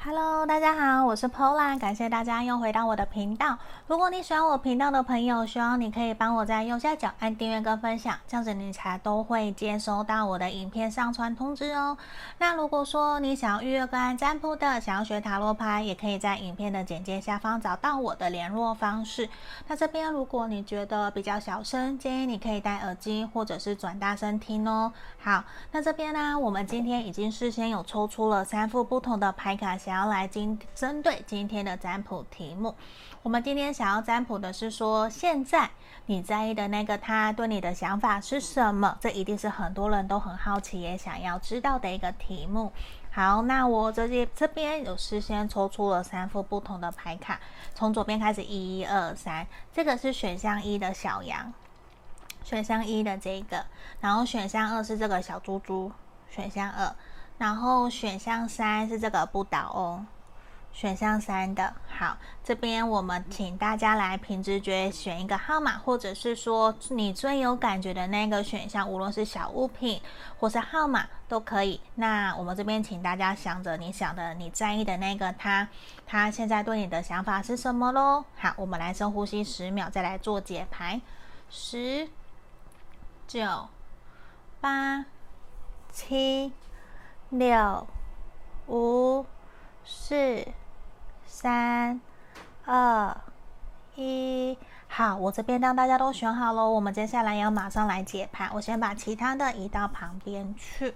Hello，大家好，我是 Pola，感谢大家又回到我的频道。如果你喜欢我频道的朋友，希望你可以帮我在右下角按订阅跟分享，这样子你才都会接收到我的影片上传通知哦。那如果说你想要预约个案占卜的，想要学塔罗牌，也可以在影片的简介下方找到我的联络方式。那这边如果你觉得比较小声，建议你可以戴耳机或者是转大声听哦。好，那这边呢，我们今天已经事先有抽出了三副不同的牌卡，想要来今针对今天的占卜题目，我们今天想要占卜的是说，现在你在意的那个他对你的想法是什么？这一定是很多人都很好奇也想要知道的一个题目。好，那我这里这边有事先抽出了三副不同的牌卡，从左边开始，一、二、三，这个是选项一的小羊，选项一的这个，然后选项二是这个小猪猪，选项二。然后选项三是这个不倒翁，选项三的。好，这边我们请大家来凭直觉选一个号码，或者是说你最有感觉的那个选项，无论是小物品或是号码都可以。那我们这边请大家想着你想的、你在意的那个他，他现在对你的想法是什么喽？好，我们来深呼吸十秒，再来做解牌。十、九、八、七。六、五、四、三、二、一，好，我这边让大家都选好喽。我们接下来要马上来解盘，我先把其他的移到旁边去。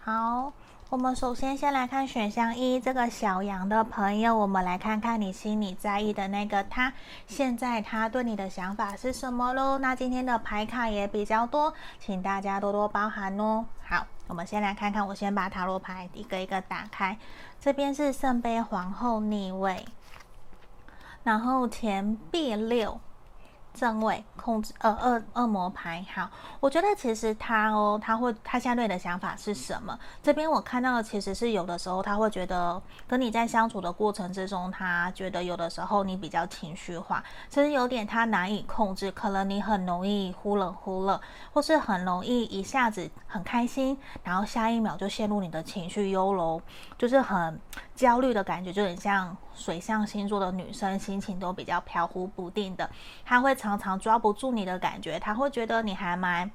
好，我们首先先来看选项一，这个小羊的朋友，我们来看看你心里在意的那个他，现在他对你的想法是什么喽？那今天的牌卡也比较多，请大家多多包涵哦。我们先来看看，我先把塔罗牌一个一个打开。这边是圣杯皇后逆位，然后钱币六。正位控制呃恶恶魔牌，好，我觉得其实他哦，他会他相对的想法是什么？这边我看到的其实是有的时候他会觉得跟你在相处的过程之中，他觉得有的时候你比较情绪化，其实有点他难以控制，可能你很容易忽冷忽热，或是很容易一下子很开心，然后下一秒就陷入你的情绪忧柔，就是很焦虑的感觉，就很像。水象星座的女生心情都比较飘忽不定的，她会常常抓不住你的感觉，她会觉得你还蛮。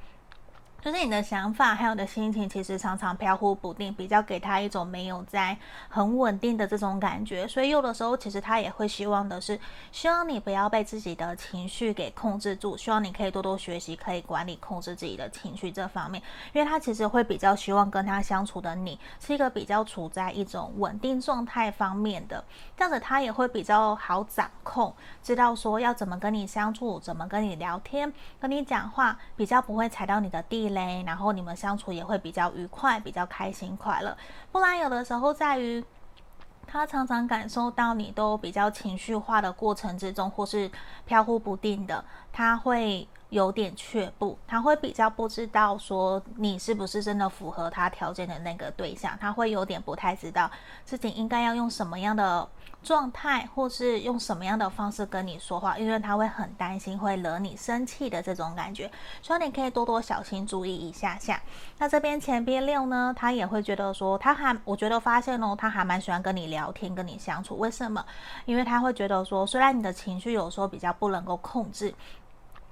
就是你的想法还有你的心情，其实常常飘忽不定，比较给他一种没有在很稳定的这种感觉。所以有的时候，其实他也会希望的是，希望你不要被自己的情绪给控制住，希望你可以多多学习，可以管理控制自己的情绪这方面。因为他其实会比较希望跟他相处的你是一个比较处在一种稳定状态方面的，这样子他也会比较好掌控，知道说要怎么跟你相处，怎么跟你聊天，跟你讲话，比较不会踩到你的地。然后你们相处也会比较愉快，比较开心快乐。不然有的时候在于他常常感受到你都比较情绪化的过程之中，或是飘忽不定的，他会有点却步，他会比较不知道说你是不是真的符合他条件的那个对象，他会有点不太知道自己应该要用什么样的。状态，或是用什么样的方式跟你说话，因为他会很担心会惹你生气的这种感觉，所以你可以多多小心注意一下下。那这边前边六呢，他也会觉得说，他还我觉得发现哦，他还蛮喜欢跟你聊天，跟你相处。为什么？因为他会觉得说，虽然你的情绪有时候比较不能够控制，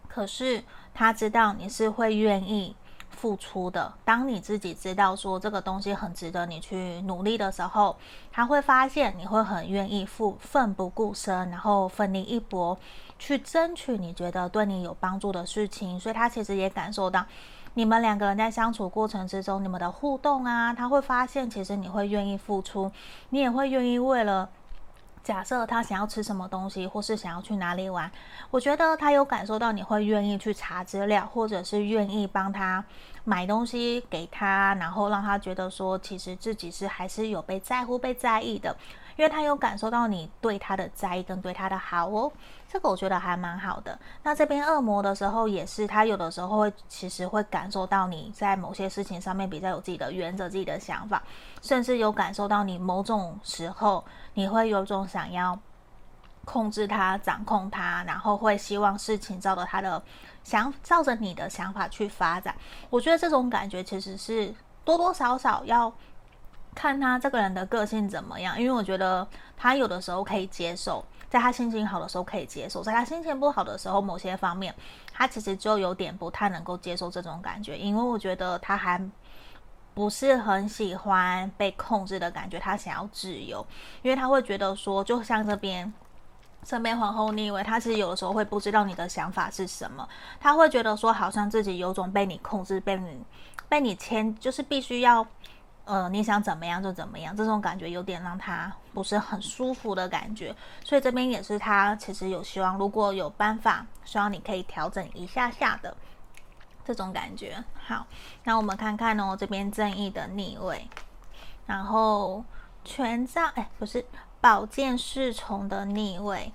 可是他知道你是会愿意。付出的，当你自己知道说这个东西很值得你去努力的时候，他会发现你会很愿意付奋不顾身，然后奋力一搏去争取你觉得对你有帮助的事情。所以他其实也感受到你们两个人在相处过程之中，你们的互动啊，他会发现其实你会愿意付出，你也会愿意为了。假设他想要吃什么东西，或是想要去哪里玩，我觉得他有感受到你会愿意去查资料，或者是愿意帮他买东西给他，然后让他觉得说，其实自己是还是有被在乎、被在意的。因为他有感受到你对他的在意跟对他的好哦，这个我觉得还蛮好的。那这边恶魔的时候也是，他有的时候会其实会感受到你在某些事情上面比较有自己的原则、自己的想法，甚至有感受到你某种时候你会有种想要控制他、掌控他，然后会希望事情照着他的想，照着你的想法去发展。我觉得这种感觉其实是多多少少要。看他这个人的个性怎么样，因为我觉得他有的时候可以接受，在他心情好的时候可以接受，在他心情不好的时候，某些方面他其实就有点不太能够接受这种感觉，因为我觉得他还不是很喜欢被控制的感觉，他想要自由，因为他会觉得说，就像这边。圣杯皇后逆位，他其实有的时候会不知道你的想法是什么，他会觉得说好像自己有种被你控制，被你被你牵，就是必须要，呃，你想怎么样就怎么样，这种感觉有点让他不是很舒服的感觉，所以这边也是他其实有希望，如果有办法，希望你可以调整一下下的这种感觉。好，那我们看看哦，这边正义的逆位，然后权杖，哎，不是。宝剑侍从的逆位，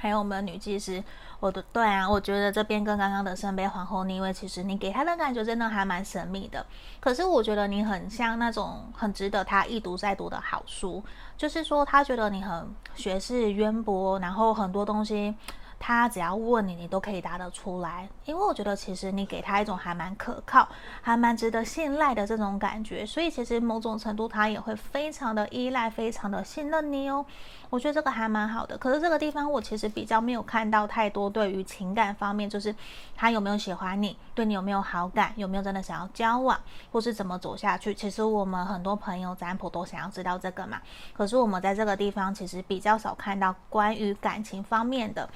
还有我们女技师，我的对啊，我觉得这边跟刚刚的圣杯皇后逆位，其实你给他的感觉真的还蛮神秘的。可是我觉得你很像那种很值得他一读再读的好书，就是说他觉得你很学识渊博，然后很多东西。他只要问你，你都可以答得出来，因为我觉得其实你给他一种还蛮可靠、还蛮值得信赖的这种感觉，所以其实某种程度他也会非常的依赖、非常的信任你哦。我觉得这个还蛮好的。可是这个地方我其实比较没有看到太多对于情感方面，就是他有没有喜欢你，对你有没有好感，有没有真的想要交往，或是怎么走下去。其实我们很多朋友占卜都想要知道这个嘛。可是我们在这个地方其实比较少看到关于感情方面的。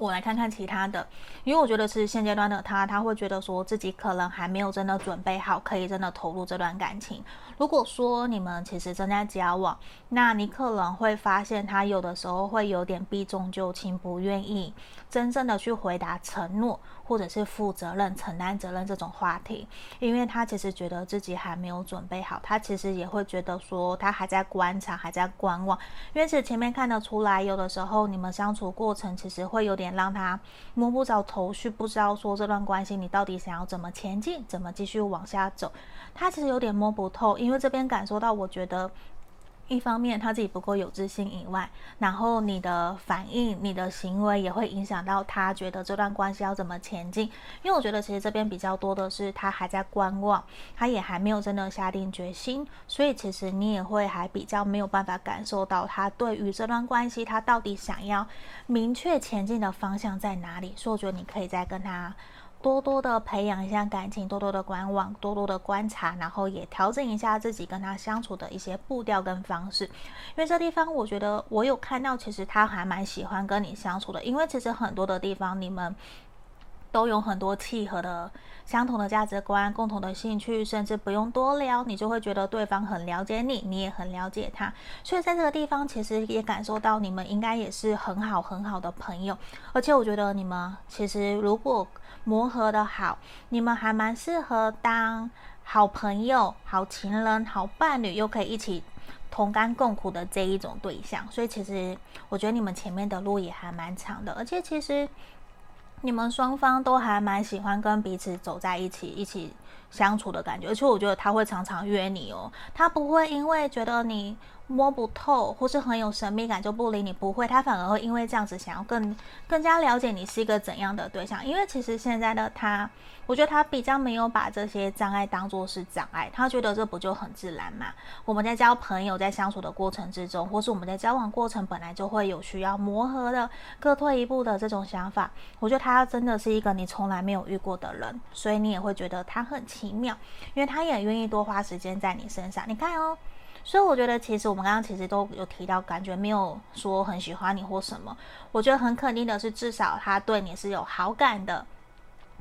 我来看看其他的，因为我觉得是现阶段的他，他会觉得说自己可能还没有真的准备好，可以真的投入这段感情。如果说你们其实正在交往，那你可能会发现他有的时候会有点避重就轻，不愿意真正的去回答承诺，或者是负责任、承担责任这种话题，因为他其实觉得自己还没有准备好，他其实也会觉得说他还在观察，还在观望。因为其实前面看得出来，有的时候你们相处过程其实会有点让他摸不着头绪，不知道说这段关系你到底想要怎么前进，怎么继续往下走，他其实有点摸不透，因为。因为这边感受到，我觉得一方面他自己不够有自信以外，然后你的反应、你的行为也会影响到他觉得这段关系要怎么前进。因为我觉得其实这边比较多的是他还在观望，他也还没有真的下定决心，所以其实你也会还比较没有办法感受到他对于这段关系他到底想要明确前进的方向在哪里。所以我觉得你可以再跟他。多多的培养一下感情，多多的观望，多多的观察，然后也调整一下自己跟他相处的一些步调跟方式。因为这地方，我觉得我有看到，其实他还蛮喜欢跟你相处的。因为其实很多的地方，你们都有很多契合的、相同的价值观、共同的兴趣，甚至不用多聊，你就会觉得对方很了解你，你也很了解他。所以在这个地方，其实也感受到你们应该也是很好很好的朋友。而且我觉得你们其实如果磨合的好，你们还蛮适合当好朋友、好情人、好伴侣，又可以一起同甘共苦的这一种对象。所以其实我觉得你们前面的路也还蛮长的，而且其实你们双方都还蛮喜欢跟彼此走在一起，一起相处的感觉。而且我觉得他会常常约你哦，他不会因为觉得你。摸不透，或是很有神秘感就不理你，不会，他反而会因为这样子想要更更加了解你是一个怎样的对象。因为其实现在的他，我觉得他比较没有把这些障碍当作是障碍，他觉得这不就很自然嘛？我们在交朋友，在相处的过程之中，或是我们在交往过程本来就会有需要磨合的，各退一步的这种想法。我觉得他真的是一个你从来没有遇过的人，所以你也会觉得他很很奇妙，因为他也愿意多花时间在你身上。你看哦。所以我觉得，其实我们刚刚其实都有提到，感觉没有说很喜欢你或什么。我觉得很肯定的是，至少他对你是有好感的，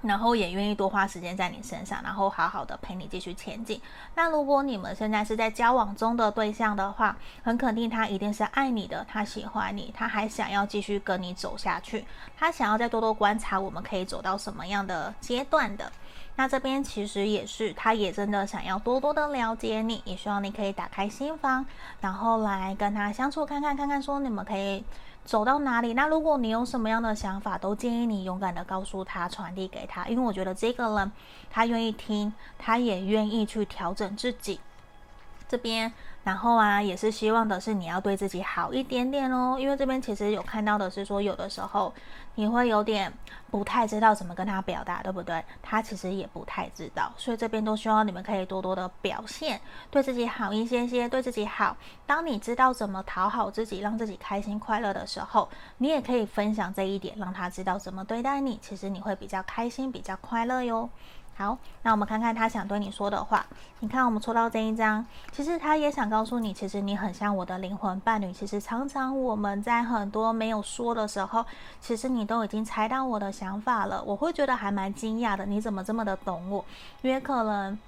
然后也愿意多花时间在你身上，然后好好的陪你继续前进。那如果你们现在是在交往中的对象的话，很肯定他一定是爱你的，他喜欢你，他还想要继续跟你走下去，他想要再多多观察我们可以走到什么样的阶段的。那这边其实也是，他也真的想要多多的了解你，也希望你可以打开心房，然后来跟他相处看看，看看说你们可以走到哪里。那如果你有什么样的想法，都建议你勇敢的告诉他，传递给他，因为我觉得这个人他愿意听，他也愿意去调整自己。这边。然后啊，也是希望的是你要对自己好一点点哦，因为这边其实有看到的是说，有的时候你会有点不太知道怎么跟他表达，对不对？他其实也不太知道，所以这边都希望你们可以多多的表现，对自己好一些些，对自己好。当你知道怎么讨好自己，让自己开心快乐的时候，你也可以分享这一点，让他知道怎么对待你，其实你会比较开心，比较快乐哟。好，那我们看看他想对你说的话。你看，我们抽到这一张，其实他也想告诉你，其实你很像我的灵魂伴侣。其实常常我们在很多没有说的时候，其实你都已经猜到我的想法了。我会觉得还蛮惊讶的，你怎么这么的懂我？因为可能。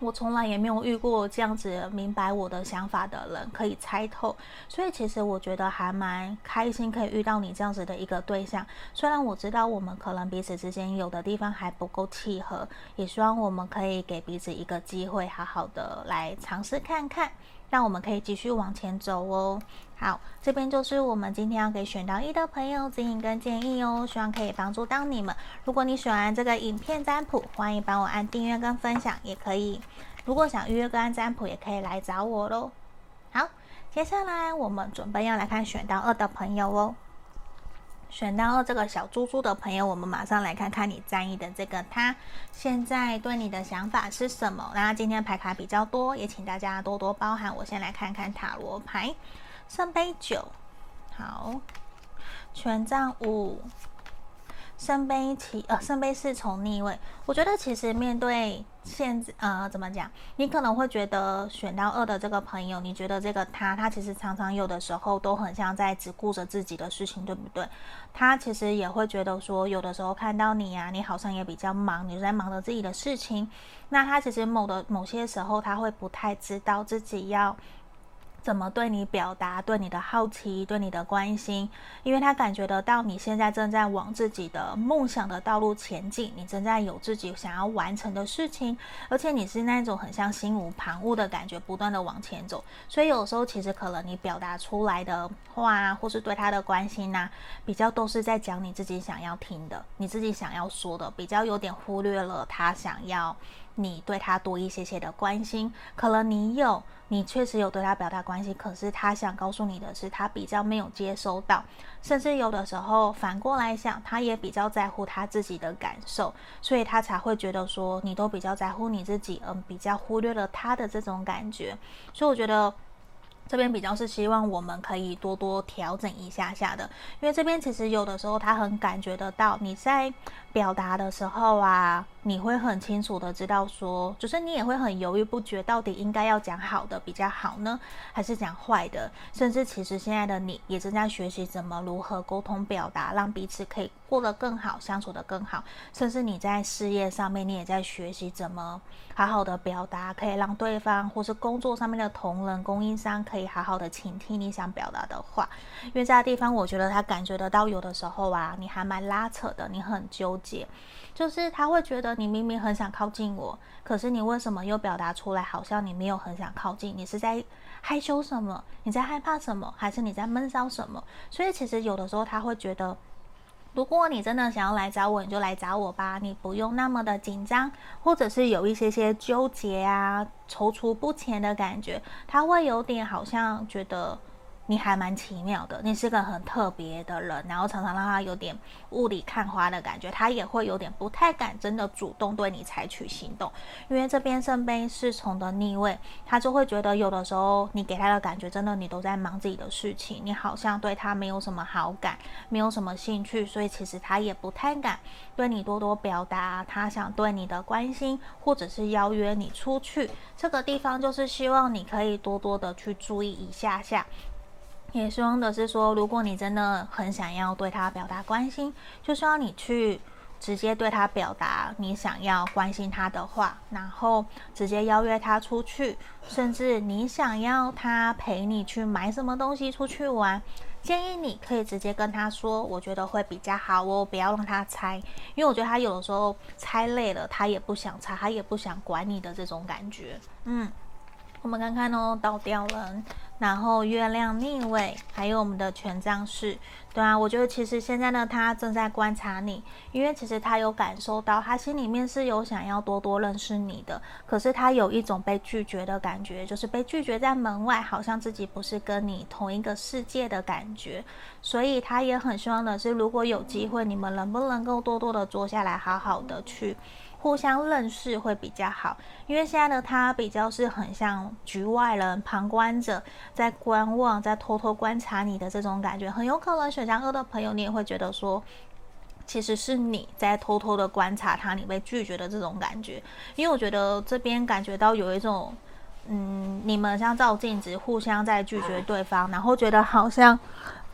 我从来也没有遇过这样子明白我的想法的人，可以猜透，所以其实我觉得还蛮开心，可以遇到你这样子的一个对象。虽然我知道我们可能彼此之间有的地方还不够契合，也希望我们可以给彼此一个机会，好好的来尝试看看。让我们可以继续往前走哦。好，这边就是我们今天要给选到一的朋友指引跟建议哦，希望可以帮助到你们。如果你喜欢这个影片占卜，欢迎帮我按订阅跟分享，也可以。如果想预约个案占卜，也可以来找我喽。好，接下来我们准备要来看选到二的朋友哦。选到二这个小猪猪的朋友，我们马上来看看你在意的这个他现在对你的想法是什么。那今天牌卡比较多，也请大家多多包涵。我先来看看塔罗牌，圣杯九，好，权杖五。圣杯七，呃，圣杯四从逆位。我觉得其实面对现，呃，怎么讲？你可能会觉得选到二的这个朋友，你觉得这个他，他其实常常有的时候都很像在只顾着自己的事情，对不对？他其实也会觉得说，有的时候看到你呀、啊，你好像也比较忙，你在忙着自己的事情。那他其实某的某些时候，他会不太知道自己要。怎么对你表达对你的好奇，对你的关心？因为他感觉得到你现在正在往自己的梦想的道路前进，你正在有自己想要完成的事情，而且你是那种很像心无旁骛的感觉，不断的往前走。所以有时候其实可能你表达出来的话，或是对他的关心呐，比较都是在讲你自己想要听的，你自己想要说的，比较有点忽略了他想要你对他多一些些的关心。可能你有。你确实有对他表达关心，可是他想告诉你的是，他比较没有接收到，甚至有的时候反过来想，他也比较在乎他自己的感受，所以他才会觉得说你都比较在乎你自己，嗯，比较忽略了他的这种感觉，所以我觉得。这边比较是希望我们可以多多调整一下下的，因为这边其实有的时候他很感觉得到你在表达的时候啊，你会很清楚的知道说，就是你也会很犹豫不决，到底应该要讲好的比较好呢，还是讲坏的？甚至其实现在的你也正在学习怎么如何沟通表达，让彼此可以过得更好，相处得更好。甚至你在事业上面，你也在学习怎么好好的表达，可以让对方或是工作上面的同仁、供应商可以。可以好好的倾听你想表达的话，因为这个地方我觉得他感觉得到，有的时候啊，你还蛮拉扯的，你很纠结，就是他会觉得你明明很想靠近我，可是你为什么又表达出来，好像你没有很想靠近？你是在害羞什么？你在害怕什么？还是你在闷骚什么？所以其实有的时候他会觉得。如果你真的想要来找我，你就来找我吧，你不用那么的紧张，或者是有一些些纠结啊、踌躇不前的感觉，他会有点好像觉得。你还蛮奇妙的，你是个很特别的人，然后常常让他有点雾里看花的感觉，他也会有点不太敢真的主动对你采取行动，因为这边圣杯侍从的逆位，他就会觉得有的时候你给他的感觉真的你都在忙自己的事情，你好像对他没有什么好感，没有什么兴趣，所以其实他也不太敢对你多多表达他想对你的关心，或者是邀约你出去，这个地方就是希望你可以多多的去注意一下下。也希望的是说，如果你真的很想要对他表达关心，就希望你去直接对他表达你想要关心他的话，然后直接邀约他出去，甚至你想要他陪你去买什么东西出去玩，建议你可以直接跟他说，我觉得会比较好哦，不要让他猜，因为我觉得他有的时候猜累了，他也不想猜，他也不想管你的这种感觉，嗯。我们看看哦，倒吊人。然后月亮逆位，还有我们的权杖四，对啊，我觉得其实现在呢，他正在观察你，因为其实他有感受到，他心里面是有想要多多认识你的，可是他有一种被拒绝的感觉，就是被拒绝在门外，好像自己不是跟你同一个世界的感觉，所以他也很希望的是，如果有机会，你们能不能够多多的坐下来，好好的去。互相认识会比较好，因为现在呢他比较是很像局外人、旁观者，在观望、在偷偷观察你的这种感觉，很有可能选项二的朋友，你也会觉得说，其实是你在偷偷的观察他，你被拒绝的这种感觉。因为我觉得这边感觉到有一种，嗯，你们像照镜子，互相在拒绝对方，然后觉得好像。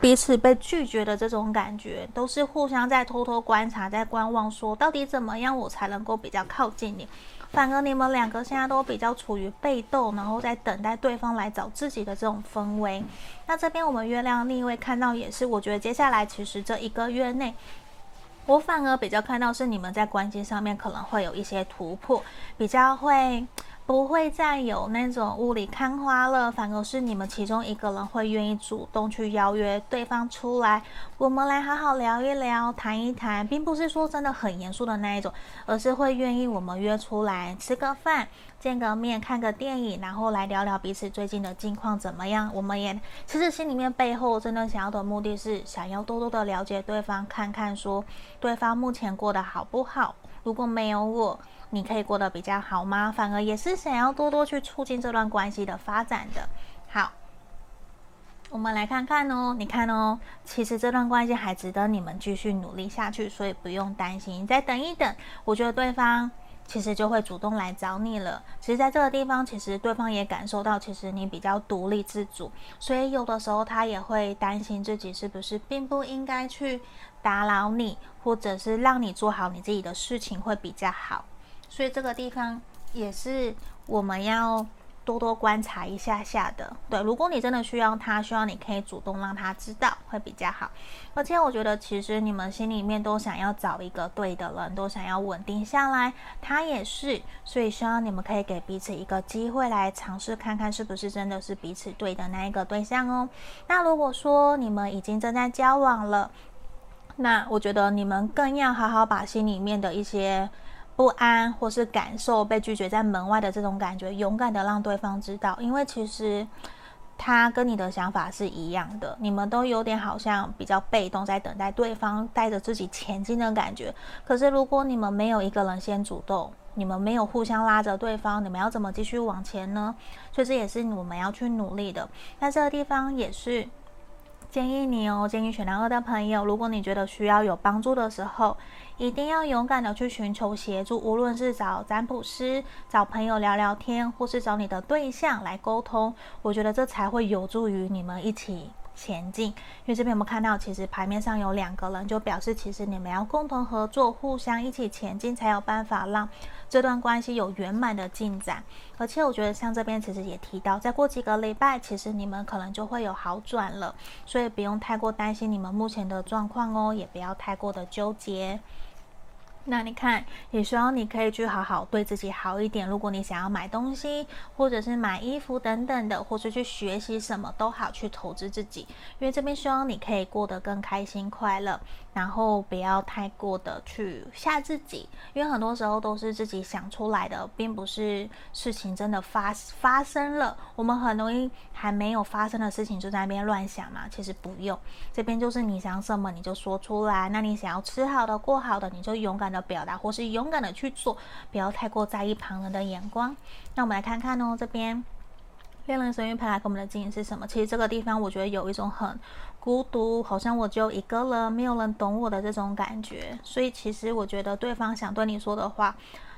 彼此被拒绝的这种感觉，都是互相在偷偷观察，在观望，说到底怎么样我才能够比较靠近你？反而你们两个现在都比较处于被动，然后在等待对方来找自己的这种氛围。那这边我们月亮逆位看到也是，我觉得接下来其实这一个月内，我反而比较看到是你们在关系上面可能会有一些突破，比较会。不会再有那种雾里看花了，反而是你们其中一个人会愿意主动去邀约对方出来，我们来好好聊一聊，谈一谈，并不是说真的很严肃的那一种，而是会愿意我们约出来吃个饭、见个面、看个电影，然后来聊聊彼此最近的近况怎么样。我们也其实心里面背后真的想要的目的是想要多多的了解对方，看看说对方目前过得好不好。如果没有我。你可以过得比较好吗？反而也是想要多多去促进这段关系的发展的。好，我们来看看哦。你看哦，其实这段关系还值得你们继续努力下去，所以不用担心。再等一等，我觉得对方其实就会主动来找你了。其实在这个地方，其实对方也感受到，其实你比较独立自主，所以有的时候他也会担心自己是不是并不应该去打扰你，或者是让你做好你自己的事情会比较好。所以这个地方也是我们要多多观察一下下的。对，如果你真的需要他，希望你可以主动让他知道，会比较好。而且我觉得，其实你们心里面都想要找一个对的人，都想要稳定下来，他也是。所以希望你们可以给彼此一个机会，来尝试看看是不是真的是彼此对的那一个对象哦。那如果说你们已经正在交往了，那我觉得你们更要好好把心里面的一些。不安或是感受被拒绝在门外的这种感觉，勇敢的让对方知道，因为其实他跟你的想法是一样的，你们都有点好像比较被动，在等待对方带着自己前进的感觉。可是如果你们没有一个人先主动，你们没有互相拉着对方，你们要怎么继续往前呢？所以这也是我们要去努力的。那这个地方也是建议你哦，建议选到二的朋友，如果你觉得需要有帮助的时候。一定要勇敢的去寻求协助，无论是找占卜师、找朋友聊聊天，或是找你的对象来沟通，我觉得这才会有助于你们一起前进。因为这边我们看到，其实牌面上有两个人，就表示其实你们要共同合作，互相一起前进，才有办法让这段关系有圆满的进展。而且我觉得像这边其实也提到，再过几个礼拜，其实你们可能就会有好转了，所以不用太过担心你们目前的状况哦，也不要太过的纠结。那你看，也希望你可以去好好对自己好一点。如果你想要买东西，或者是买衣服等等的，或是去学习什么都好，去投资自己。因为这边希望你可以过得更开心快乐，然后不要太过的去吓自己。因为很多时候都是自己想出来的，并不是事情真的发发生了。我们很容易还没有发生的事情就在那边乱想嘛。其实不用，这边就是你想什么你就说出来。那你想要吃好的、过好的，你就勇敢的表达，或是勇敢的去做，不要太过在意旁人的眼光。那我们来看看哦，这边恋人神諭牌来给我们的建议是什么？其实这个地方我觉得有一种很孤独，好像我只有一个人，没有人懂我的这种感觉。所以其实我觉得对方想对你说的话。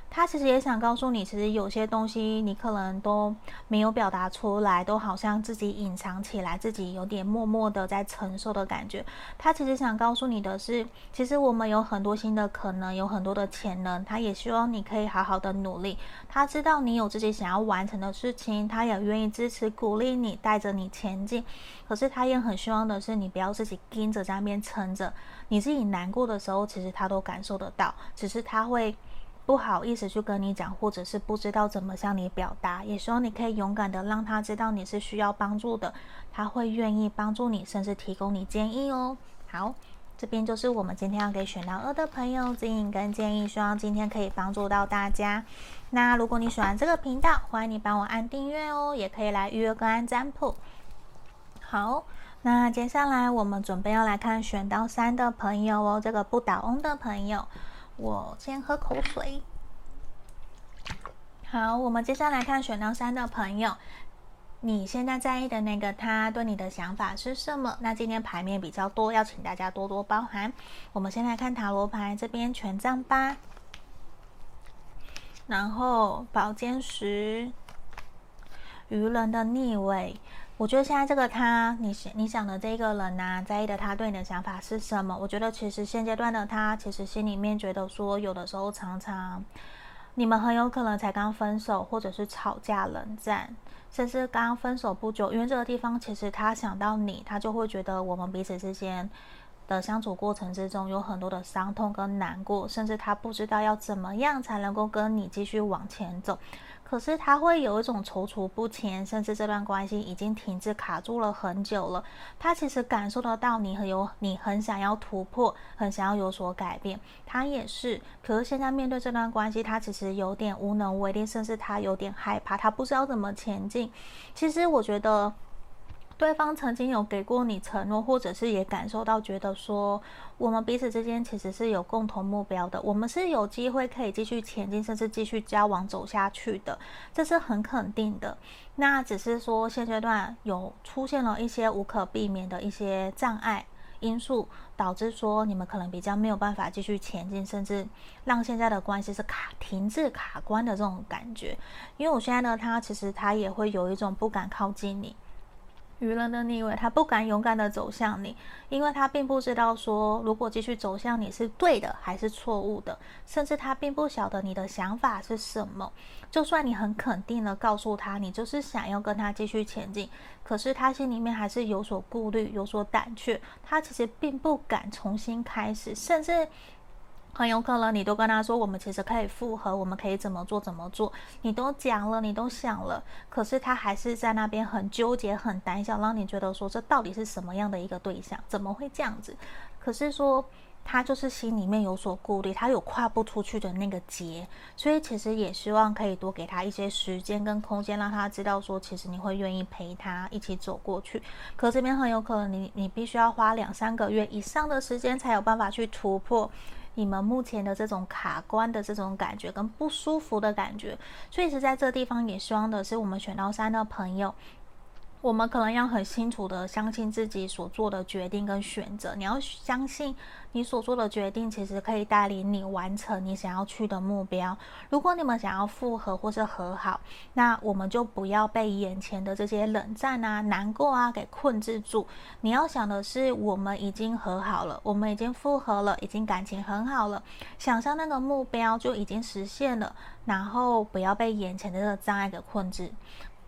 他其实也想告诉你，其实有些东西你可能都没有表达出来，都好像自己隐藏起来，自己有点默默的在承受的感觉。他其实想告诉你的是，其实我们有很多新的可能，有很多的潜能。他也希望你可以好好的努力。他知道你有自己想要完成的事情，他也愿意支持、鼓励你，带着你前进。可是他也很希望的是，你不要自己盯着在那边撑着。你自己难过的时候，其实他都感受得到，只是他会。不好意思去跟你讲，或者是不知道怎么向你表达，也希望你可以勇敢的让他知道你是需要帮助的，他会愿意帮助你，甚至提供你建议哦。好，这边就是我们今天要给选到二的朋友指引跟建议，希望今天可以帮助到大家。那如果你喜欢这个频道，欢迎你帮我按订阅哦，也可以来预约个案占卜。好，那接下来我们准备要来看选到三的朋友哦，这个不倒翁的朋友。我先喝口水。好，我们接下来看选到三的朋友，你现在在意的那个他对你的想法是什么？那今天牌面比较多，要请大家多多包涵。我们先来看塔罗牌，这边权杖八，然后宝剑十，愚人的逆位。我觉得现在这个他，你想你想的这个人呐、在意的他对你的想法是什么？我觉得其实现阶段的他，其实心里面觉得说，有的时候常常你们很有可能才刚分手，或者是吵架冷战，甚至刚分手不久。因为这个地方，其实他想到你，他就会觉得我们彼此之间的相处过程之中有很多的伤痛跟难过，甚至他不知道要怎么样才能够跟你继续往前走。可是他会有一种踌躇不前，甚至这段关系已经停滞卡住了很久了。他其实感受得到你很有，你很想要突破，很想要有所改变。他也是，可是现在面对这段关系，他其实有点无能为力，甚至他有点害怕，他不知道怎么前进。其实我觉得。对方曾经有给过你承诺，或者是也感受到觉得说，我们彼此之间其实是有共同目标的，我们是有机会可以继续前进，甚至继续交往走下去的，这是很肯定的。那只是说现阶段有出现了一些无可避免的一些障碍因素，导致说你们可能比较没有办法继续前进，甚至让现在的关系是卡停滞卡关的这种感觉。因为我现在呢，他其实他也会有一种不敢靠近你。愚人的逆位，他不敢勇敢的走向你，因为他并不知道说，如果继续走向你是对的还是错误的，甚至他并不晓得你的想法是什么。就算你很肯定的告诉他，你就是想要跟他继续前进，可是他心里面还是有所顾虑，有所胆怯，他其实并不敢重新开始，甚至。很有可能你都跟他说，我们其实可以复合，我们可以怎么做怎么做，你都讲了，你都想了，可是他还是在那边很纠结、很胆小，让你觉得说，这到底是什么样的一个对象？怎么会这样子？可是说他就是心里面有所顾虑，他有跨不出去的那个结，所以其实也希望可以多给他一些时间跟空间，让他知道说，其实你会愿意陪他一起走过去。可这边很有可能你你必须要花两三个月以上的时间，才有办法去突破。你们目前的这种卡关的这种感觉跟不舒服的感觉，所以是在这地方也希望的是我们选到三的朋友。我们可能要很清楚的相信自己所做的决定跟选择。你要相信你所做的决定，其实可以带领你完成你想要去的目标。如果你们想要复合或是和好，那我们就不要被眼前的这些冷战啊、难过啊给困制住。你要想的是，我们已经和好了，我们已经复合了，已经感情很好了，想象那个目标就已经实现了。然后不要被眼前的这个障碍给困制。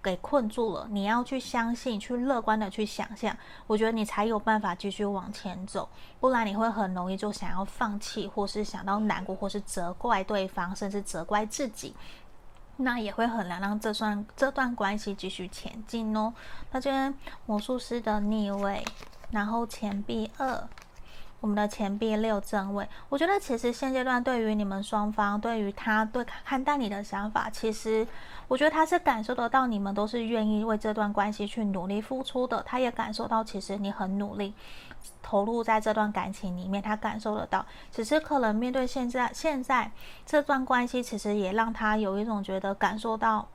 给困住了，你要去相信，去乐观的去想象，我觉得你才有办法继续往前走，不然你会很容易就想要放弃，或是想到难过，或是责怪对方，甚至责怪自己，那也会很难让这段这段关系继续前进哦。那这边魔术师的逆位，然后钱币二。我们的钱币六正位，我觉得其实现阶段对于你们双方，对于他对看待你的想法，其实我觉得他是感受得到你们都是愿意为这段关系去努力付出的，他也感受到其实你很努力投入在这段感情里面，他感受得到，只是可能面对现在现在这段关系，其实也让他有一种觉得感受到。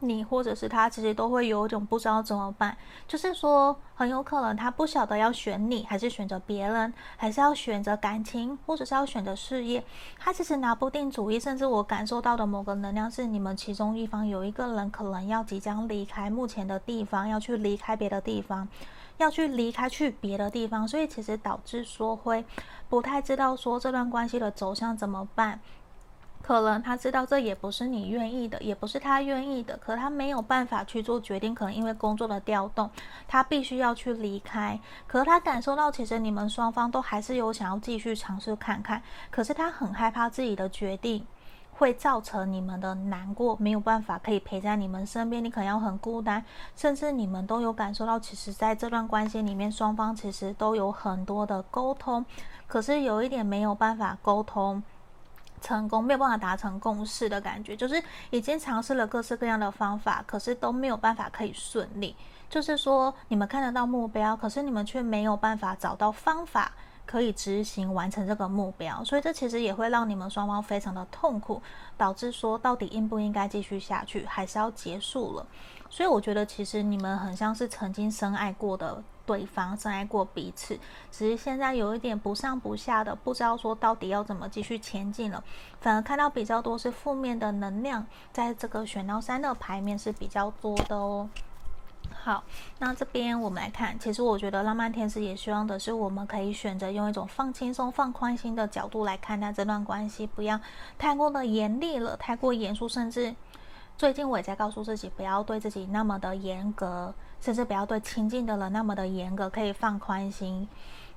你或者是他，其实都会有一种不知道怎么办，就是说很有可能他不晓得要选你，还是选择别人，还是要选择感情，或者是要选择事业，他其实拿不定主意。甚至我感受到的某个能量是，你们其中一方有一个人可能要即将离开目前的地方，要去离开别的地方，要去离开去别的地方，所以其实导致说会不太知道说这段关系的走向怎么办。可能他知道这也不是你愿意的，也不是他愿意的，可他没有办法去做决定。可能因为工作的调动，他必须要去离开。可是他感受到，其实你们双方都还是有想要继续尝试看看。可是他很害怕自己的决定会造成你们的难过，没有办法可以陪在你们身边，你可能要很孤单，甚至你们都有感受到，其实在这段关系里面，双方其实都有很多的沟通，可是有一点没有办法沟通成功，没有办法达成共识的感觉，就是已经尝试了各式各样的方法，可是都没有办法可以顺利，就是说你们看得到目标，可是你们却没有办法找到方法。可以执行完成这个目标，所以这其实也会让你们双方非常的痛苦，导致说到底应不应该继续下去，还是要结束了。所以我觉得其实你们很像是曾经深爱过的对方，深爱过彼此，只是现在有一点不上不下的，不知道说到底要怎么继续前进了。反而看到比较多是负面的能量，在这个选到三的牌面是比较多的哦。好，那这边我们来看，其实我觉得浪漫天使也希望的是，我们可以选择用一种放轻松、放宽心的角度来看待这段关系，不要太过的严厉了，太过严肃，甚至最近我也在告诉自己，不要对自己那么的严格，甚至不要对亲近的人那么的严格，可以放宽心。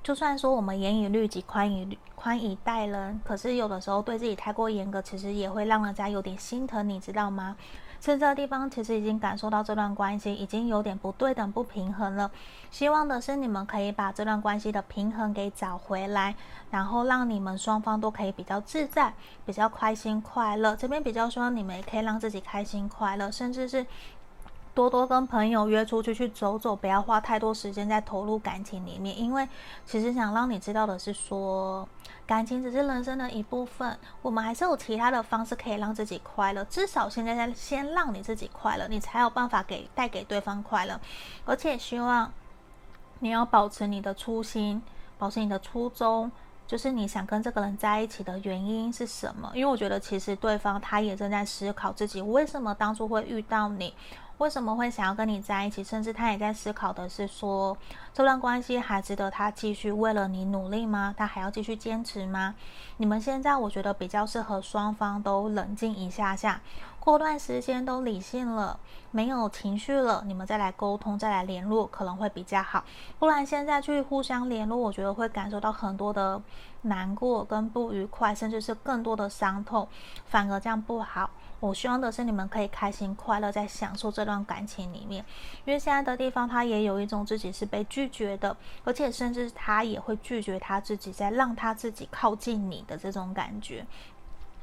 就算说我们严以律己，宽以宽以待人，可是有的时候对自己太过严格，其实也会让人家有点心疼，你知道吗？在这个地方，其实已经感受到这段关系已经有点不对等、不平衡了。希望的是你们可以把这段关系的平衡给找回来，然后让你们双方都可以比较自在、比较开心、快乐。这边比较希望你们也可以让自己开心、快乐，甚至是。多多跟朋友约出去去走走，不要花太多时间在投入感情里面，因为其实想让你知道的是说，感情只是人生的一部分，我们还是有其他的方式可以让自己快乐。至少现在先让你自己快乐，你才有办法给带给对方快乐。而且希望你要保持你的初心，保持你的初衷，就是你想跟这个人在一起的原因是什么？因为我觉得其实对方他也正在思考自己为什么当初会遇到你。为什么会想要跟你在一起？甚至他也在思考的是说，这段关系还值得他继续为了你努力吗？他还要继续坚持吗？你们现在我觉得比较适合双方都冷静一下下，过段时间都理性了，没有情绪了，你们再来沟通，再来联络可能会比较好。不然现在去互相联络，我觉得会感受到很多的难过跟不愉快，甚至是更多的伤痛，反而这样不好。我希望的是你们可以开心快乐，在享受这段感情里面，因为现在的地方他也有一种自己是被拒绝的，而且甚至他也会拒绝他自己，在让他自己靠近你的这种感觉。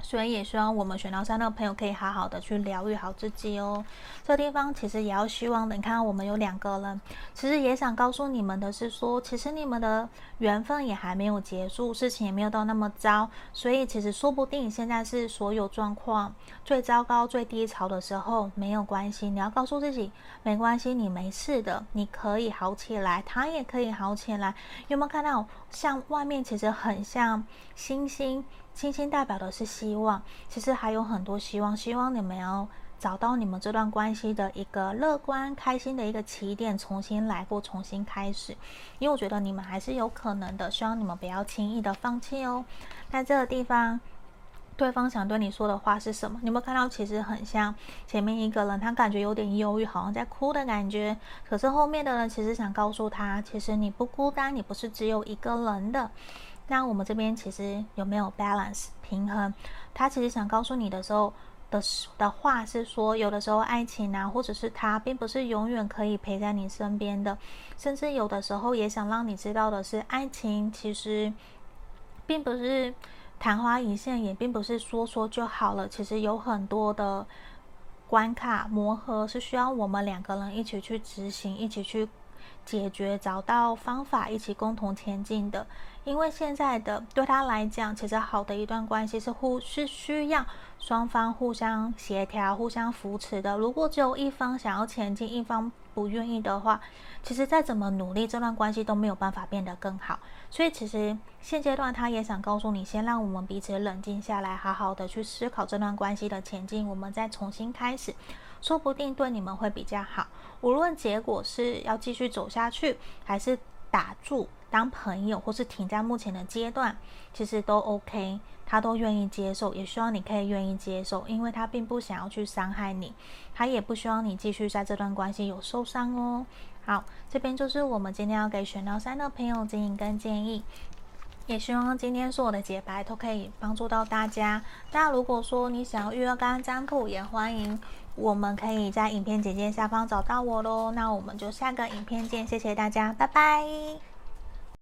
所以也希望我们选到三的朋友可以好好的去疗愈好自己哦。这地方其实也要希望的，你看我们有两个人，其实也想告诉你们的是说，其实你们的缘分也还没有结束，事情也没有到那么糟。所以其实说不定现在是所有状况最糟糕、最低潮的时候，没有关系。你要告诉自己，没关系，你没事的，你可以好起来，他也可以好起来。有没有看到，像外面其实很像星星？星星代表的是希望，其实还有很多希望。希望你们要找到你们这段关系的一个乐观、开心的一个起点，重新来过，重新开始。因为我觉得你们还是有可能的，希望你们不要轻易的放弃哦。在这个地方，对方想对你说的话是什么？你有没有看到？其实很像前面一个人，他感觉有点忧郁，好像在哭的感觉。可是后面的人其实想告诉他，其实你不孤单，你不是只有一个人的。那我们这边其实有没有 balance 平衡？他其实想告诉你的时候的的话是说，有的时候爱情啊，或者是他并不是永远可以陪在你身边的，甚至有的时候也想让你知道的是，爱情其实并不是昙花一现，也并不是说说就好了。其实有很多的关卡磨合是需要我们两个人一起去执行，一起去解决，找到方法，一起共同前进的。因为现在的对他来讲，其实好的一段关系是互是需要双方互相协调、互相扶持的。如果只有一方想要前进，一方不愿意的话，其实再怎么努力，这段关系都没有办法变得更好。所以，其实现阶段他也想告诉你，先让我们彼此冷静下来，好好的去思考这段关系的前进，我们再重新开始，说不定对你们会比较好。无论结果是要继续走下去，还是打住。当朋友，或是停在目前的阶段，其实都 OK，他都愿意接受，也希望你可以愿意接受，因为他并不想要去伤害你，他也不希望你继续在这段关系有受伤哦。好，这边就是我们今天要给选到三的朋友指引跟建议。也希望今天所有的解牌都可以帮助到大家。那如果说你想要预约刚刚占卜，也欢迎我们可以在影片简介下方找到我喽。那我们就下个影片见，谢谢大家，拜拜。